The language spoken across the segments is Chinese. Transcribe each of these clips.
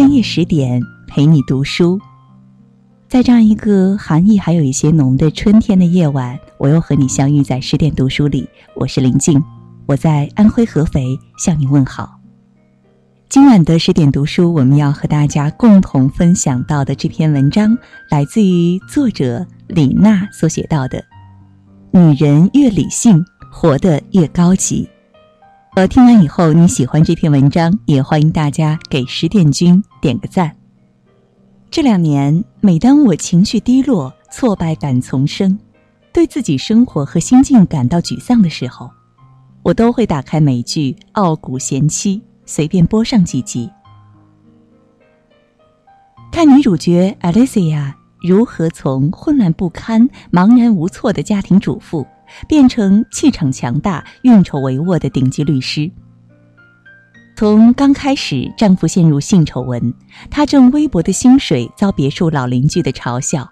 深夜十点陪你读书，在这样一个寒意还有一些浓的春天的夜晚，我又和你相遇在十点读书里。我是林静，我在安徽合肥向你问好。今晚的十点读书，我们要和大家共同分享到的这篇文章，来自于作者李娜所写到的：“女人越理性，活得越高级。”呃，听完以后你喜欢这篇文章，也欢迎大家给十点君点个赞。这两年，每当我情绪低落、挫败感丛生，对自己生活和心境感到沮丧的时候，我都会打开美剧《傲骨贤妻》，随便播上几集，看女主角 Alicia 如何从混乱不堪、茫然无措的家庭主妇。变成气场强大、运筹帷幄的顶级律师。从刚开始丈夫陷入性丑闻，她挣微薄的薪水遭别墅老邻居的嘲笑，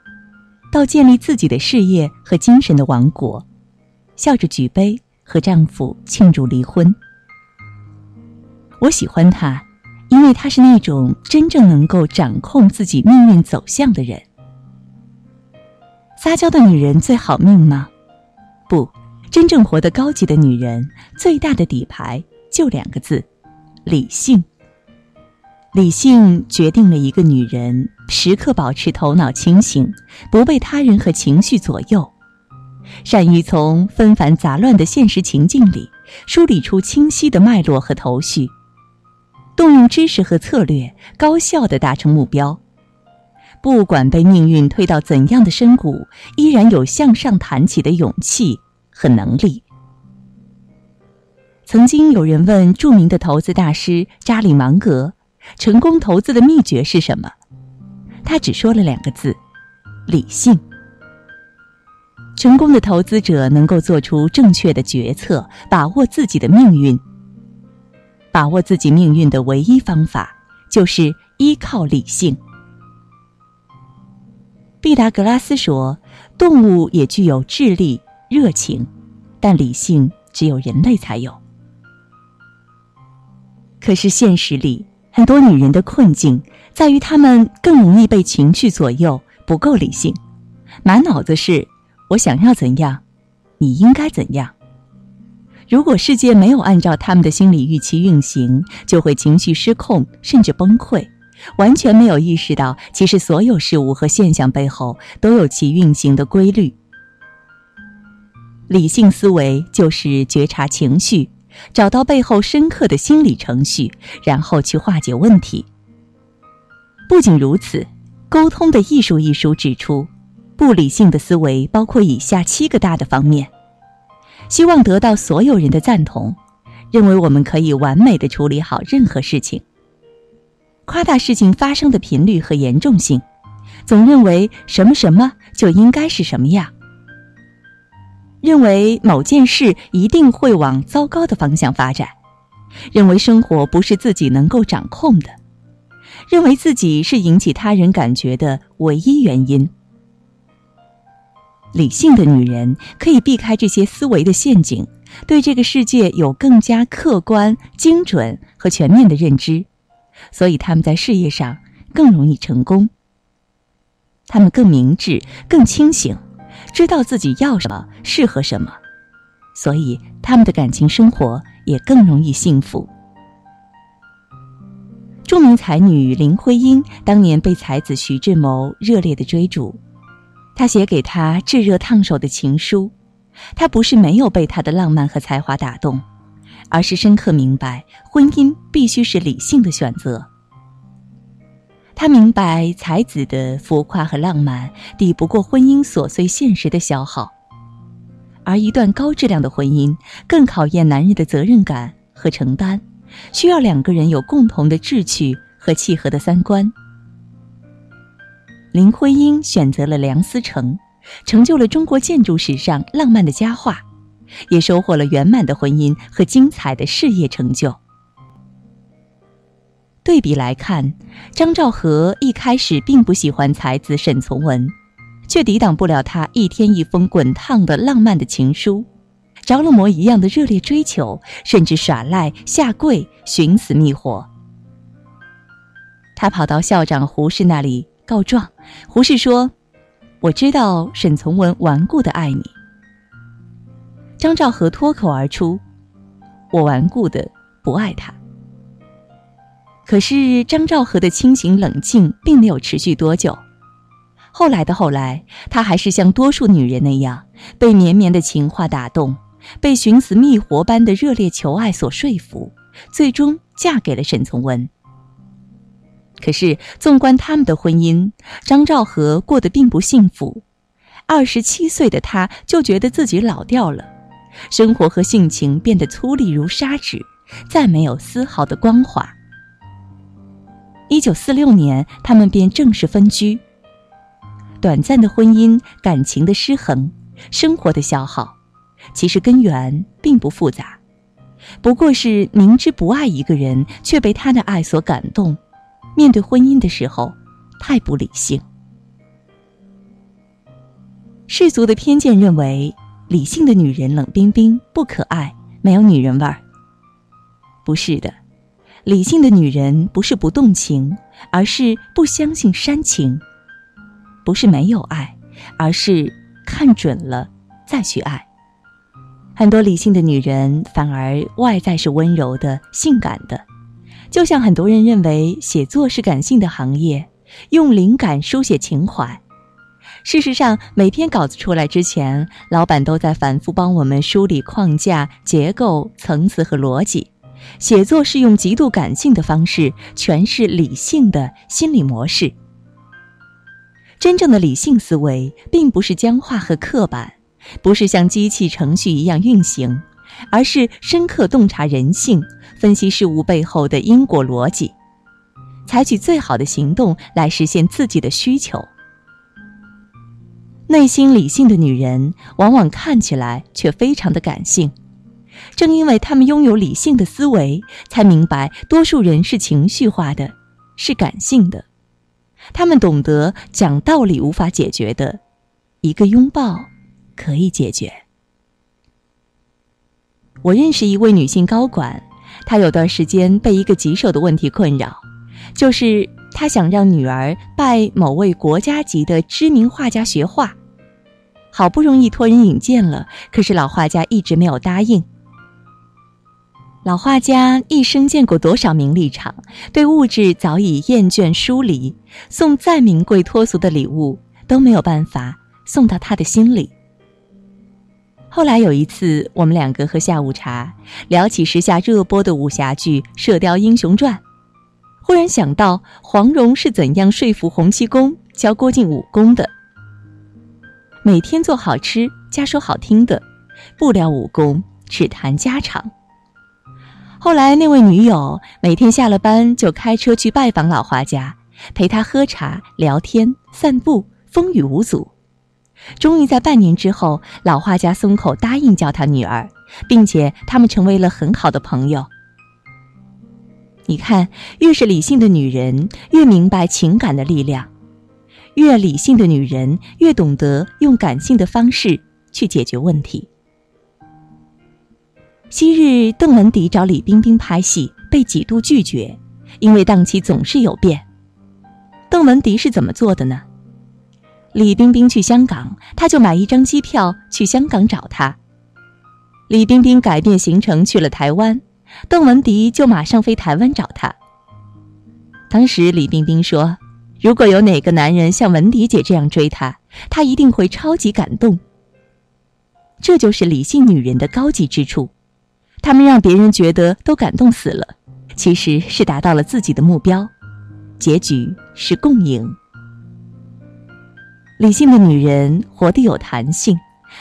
到建立自己的事业和精神的王国，笑着举杯和丈夫庆祝离婚。我喜欢她，因为她是那种真正能够掌控自己命运走向的人。撒娇的女人最好命吗？不，真正活得高级的女人，最大的底牌就两个字：理性。理性决定了一个女人时刻保持头脑清醒，不被他人和情绪左右，善于从纷繁杂乱的现实情境里梳理出清晰的脉络和头绪，动用知识和策略，高效的达成目标。不管被命运推到怎样的深谷，依然有向上弹起的勇气和能力。曾经有人问著名的投资大师扎里芒格，成功投资的秘诀是什么？他只说了两个字：理性。成功的投资者能够做出正确的决策，把握自己的命运。把握自己命运的唯一方法，就是依靠理性。毕达哥拉斯说：“动物也具有智力、热情，但理性只有人类才有。”可是现实里，很多女人的困境在于她们更容易被情绪左右，不够理性，满脑子是“我想要怎样，你应该怎样”。如果世界没有按照他们的心理预期运行，就会情绪失控，甚至崩溃。完全没有意识到，其实所有事物和现象背后都有其运行的规律。理性思维就是觉察情绪，找到背后深刻的心理程序，然后去化解问题。不仅如此，《沟通的艺术》一书指出，不理性的思维包括以下七个大的方面：希望得到所有人的赞同，认为我们可以完美的处理好任何事情。夸大事情发生的频率和严重性，总认为什么什么就应该是什么样，认为某件事一定会往糟糕的方向发展，认为生活不是自己能够掌控的，认为自己是引起他人感觉的唯一原因。理性的女人可以避开这些思维的陷阱，对这个世界有更加客观、精准和全面的认知。所以他们在事业上更容易成功。他们更明智、更清醒，知道自己要什么、适合什么，所以他们的感情生活也更容易幸福。著名才女林徽因当年被才子徐志摩热烈的追逐，他写给她炙热烫手的情书，他不是没有被他的浪漫和才华打动。而是深刻明白，婚姻必须是理性的选择。他明白，才子的浮夸和浪漫抵不过婚姻琐碎现实的消耗，而一段高质量的婚姻更考验男人的责任感和承担，需要两个人有共同的志趣和契合的三观。林徽因选择了梁思成，成就了中国建筑史上浪漫的佳话。也收获了圆满的婚姻和精彩的事业成就。对比来看，张兆和一开始并不喜欢才子沈从文，却抵挡不了他一天一封滚烫的浪漫的情书，着了魔一样的热烈追求，甚至耍赖下跪寻死觅活。他跑到校长胡适那里告状。胡适说：“我知道沈从文顽固的爱你。”张兆和脱口而出：“我顽固的不爱他。”可是张兆和的清醒冷静并没有持续多久。后来的后来，她还是像多数女人那样，被绵绵的情话打动，被寻死觅活般的热烈求爱所说服，最终嫁给了沈从文。可是，纵观他们的婚姻，张兆和过得并不幸福。二十七岁的她就觉得自己老掉了，生活和性情变得粗粝如砂纸，再没有丝毫的光滑。一九四六年，他们便正式分居。短暂的婚姻，感情的失衡，生活的消耗，其实根源并不复杂，不过是明知不爱一个人，却被他的爱所感动。面对婚姻的时候，太不理性。世俗的偏见认为，理性的女人冷冰冰、不可爱，没有女人味儿。不是的，理性的女人不是不动情，而是不相信煽情。不是没有爱，而是看准了再去爱。很多理性的女人反而外在是温柔的、性感的，就像很多人认为写作是感性的行业，用灵感书写情怀。事实上，每篇稿子出来之前，老板都在反复帮我们梳理框架、结构、层次和逻辑。写作是用极度感性的方式诠释理性的心理模式。真正的理性思维，并不是僵化和刻板，不是像机器程序一样运行，而是深刻洞察人性，分析事物背后的因果逻辑，采取最好的行动来实现自己的需求。内心理性的女人，往往看起来却非常的感性，正因为她们拥有理性的思维，才明白多数人是情绪化的，是感性的。他们懂得讲道理无法解决的，一个拥抱可以解决。我认识一位女性高管，她有段时间被一个棘手的问题困扰，就是他想让女儿拜某位国家级的知名画家学画，好不容易托人引荐了，可是老画家一直没有答应。老画家一生见过多少名利场，对物质早已厌倦疏离，送再名贵脱俗的礼物都没有办法送到他的心里。后来有一次，我们两个喝下午茶，聊起时下热播的武侠剧《射雕英雄传》，忽然想到黄蓉是怎样说服洪七公教郭靖武功的。每天做好吃加说好听的，不聊武功，只谈家常。后来，那位女友每天下了班就开车去拜访老画家，陪他喝茶、聊天、散步，风雨无阻。终于在半年之后，老画家松口答应教他女儿，并且他们成为了很好的朋友。你看，越是理性的女人，越明白情感的力量；越理性的女人，越懂得用感性的方式去解决问题。昔日邓文迪找李冰冰拍戏，被几度拒绝，因为档期总是有变。邓文迪是怎么做的呢？李冰冰去香港，他就买一张机票去香港找她。李冰冰改变行程去了台湾，邓文迪就马上飞台湾找她。当时李冰冰说：“如果有哪个男人像文迪姐这样追她，她一定会超级感动。”这就是理性女人的高级之处。她们让别人觉得都感动死了，其实是达到了自己的目标，结局是共赢。理性的女人活得有弹性，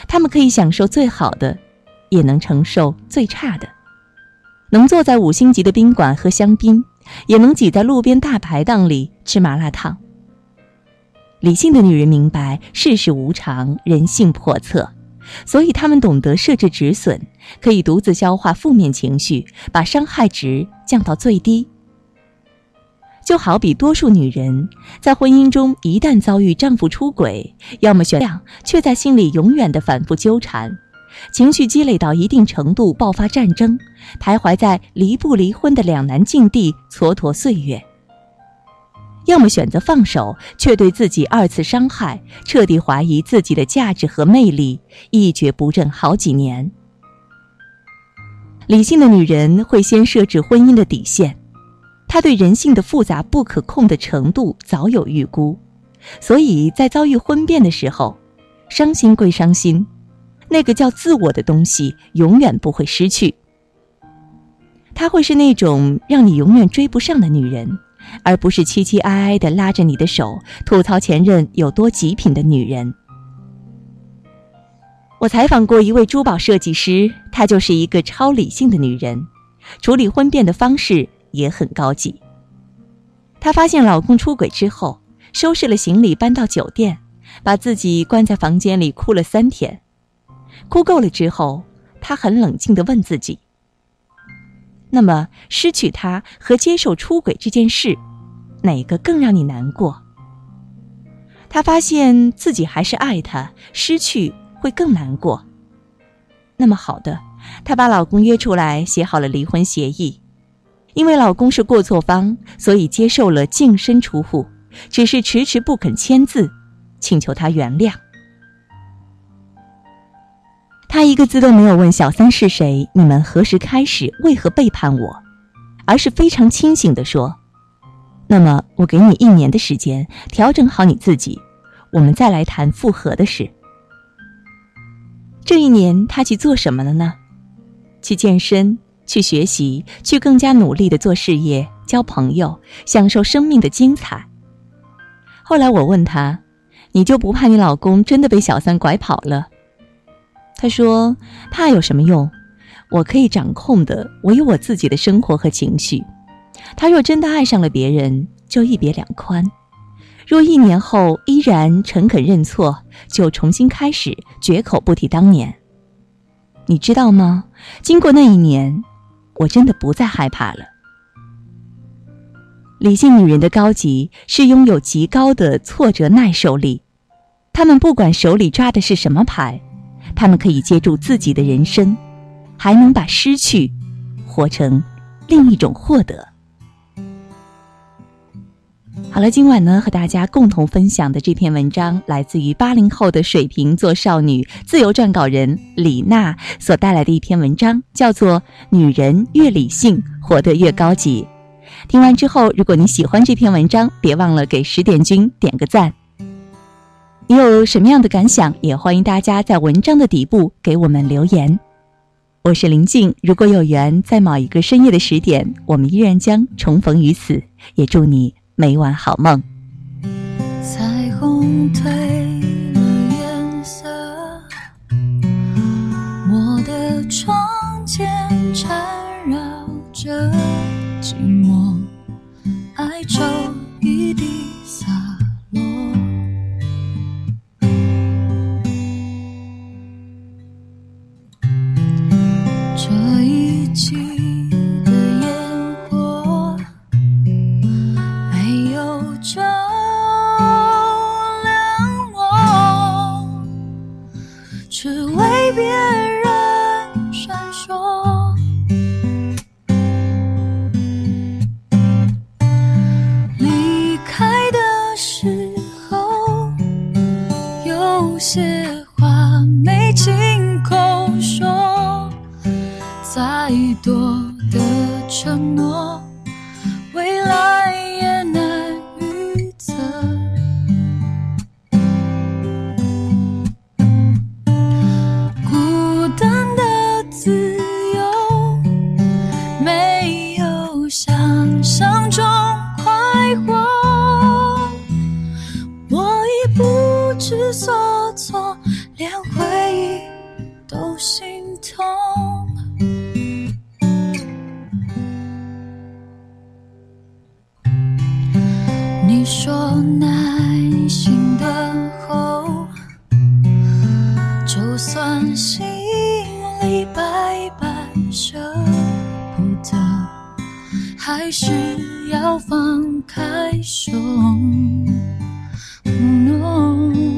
她们可以享受最好的，也能承受最差的，能坐在五星级的宾馆喝香槟，也能挤在路边大排档里吃麻辣烫。理性的女人明白世事无常，人性叵测。所以，她们懂得设置止损，可以独自消化负面情绪，把伤害值降到最低。就好比多数女人在婚姻中，一旦遭遇丈夫出轨，要么选谅，却在心里永远的反复纠缠，情绪积累到一定程度，爆发战争，徘徊在离不离婚的两难境地，蹉跎岁月。要么选择放手，却对自己二次伤害，彻底怀疑自己的价值和魅力，一蹶不振好几年。理性的女人会先设置婚姻的底线，她对人性的复杂不可控的程度早有预估，所以在遭遇婚变的时候，伤心归伤心，那个叫自我的东西永远不会失去。她会是那种让你永远追不上的女人。而不是凄凄哀哀的拉着你的手吐槽前任有多极品的女人。我采访过一位珠宝设计师，她就是一个超理性的女人，处理婚变的方式也很高级。她发现老公出轨之后，收拾了行李搬到酒店，把自己关在房间里哭了三天。哭够了之后，她很冷静地问自己。那么，失去他和接受出轨这件事，哪个更让你难过？她发现自己还是爱他，失去会更难过。那么好的，她把老公约出来，写好了离婚协议。因为老公是过错方，所以接受了净身出户，只是迟迟不肯签字，请求他原谅。他一个字都没有问小三是谁，你们何时开始，为何背叛我，而是非常清醒地说：“那么我给你一年的时间调整好你自己，我们再来谈复合的事。”这一年他去做什么了呢？去健身，去学习，去更加努力的做事业、交朋友，享受生命的精彩。后来我问他：“你就不怕你老公真的被小三拐跑了？”他说：“怕有什么用？我可以掌控的，我有我自己的生活和情绪。他若真的爱上了别人，就一别两宽；若一年后依然诚恳认错，就重新开始，绝口不提当年。你知道吗？经过那一年，我真的不再害怕了。理性女人的高级是拥有极高的挫折耐受力，她们不管手里抓的是什么牌。”他们可以接住自己的人生，还能把失去活成另一种获得。好了，今晚呢，和大家共同分享的这篇文章，来自于八零后的水瓶座少女、自由撰稿人李娜所带来的一篇文章，叫做《女人越理性，活得越高级》。听完之后，如果你喜欢这篇文章，别忘了给十点君点个赞。你有什么样的感想？也欢迎大家在文章的底部给我们留言。我是林静，如果有缘，在某一个深夜的十点，我们依然将重逢于此。也祝你每晚好梦。彩虹褪了颜色，我的窗前缠绕着为别人。舍不得，还是要放开手。No.